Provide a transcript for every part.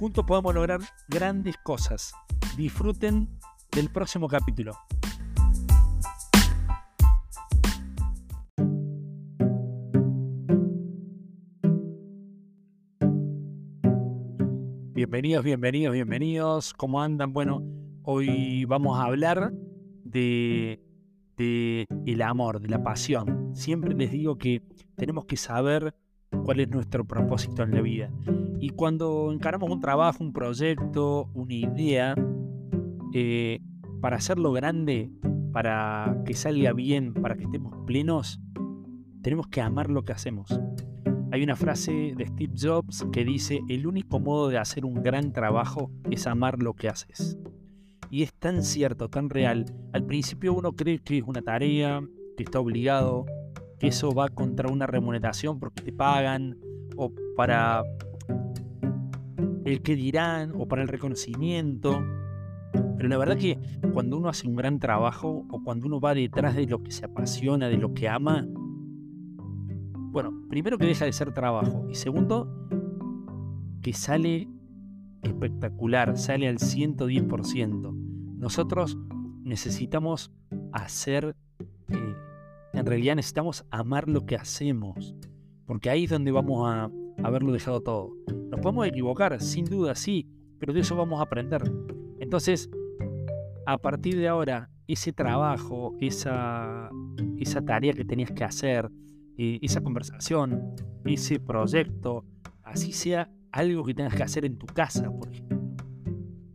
Juntos podemos lograr grandes cosas. Disfruten del próximo capítulo. Bienvenidos, bienvenidos, bienvenidos. ¿Cómo andan? Bueno, hoy vamos a hablar de, de el amor, de la pasión. Siempre les digo que tenemos que saber cuál es nuestro propósito en la vida. Y cuando encaramos un trabajo, un proyecto, una idea, eh, para hacerlo grande, para que salga bien, para que estemos plenos, tenemos que amar lo que hacemos. Hay una frase de Steve Jobs que dice, el único modo de hacer un gran trabajo es amar lo que haces. Y es tan cierto, tan real. Al principio uno cree que es una tarea, que está obligado, que eso va contra una remuneración porque te pagan o para el que dirán o para el reconocimiento. Pero la verdad que cuando uno hace un gran trabajo o cuando uno va detrás de lo que se apasiona, de lo que ama, bueno, primero que deja de ser trabajo y segundo que sale espectacular, sale al 110%. Nosotros necesitamos hacer eh, en realidad necesitamos amar lo que hacemos, porque ahí es donde vamos a haberlo dejado todo. Nos podemos equivocar, sin duda, sí, pero de eso vamos a aprender. Entonces, a partir de ahora, ese trabajo, esa, esa tarea que tenías que hacer, eh, esa conversación, ese proyecto, así sea algo que tengas que hacer en tu casa, por ejemplo.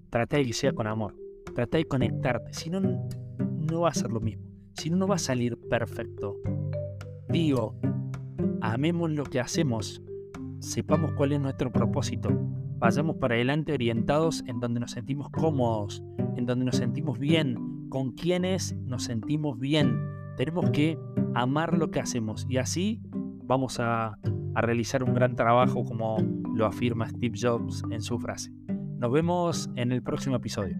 Trata de que sea con amor. Trata de conectarte, si no, no va a ser lo mismo si no, no va a salir perfecto. Digo, amemos lo que hacemos, sepamos cuál es nuestro propósito, vayamos para adelante orientados en donde nos sentimos cómodos, en donde nos sentimos bien, con quienes nos sentimos bien. Tenemos que amar lo que hacemos y así vamos a, a realizar un gran trabajo como lo afirma Steve Jobs en su frase. Nos vemos en el próximo episodio.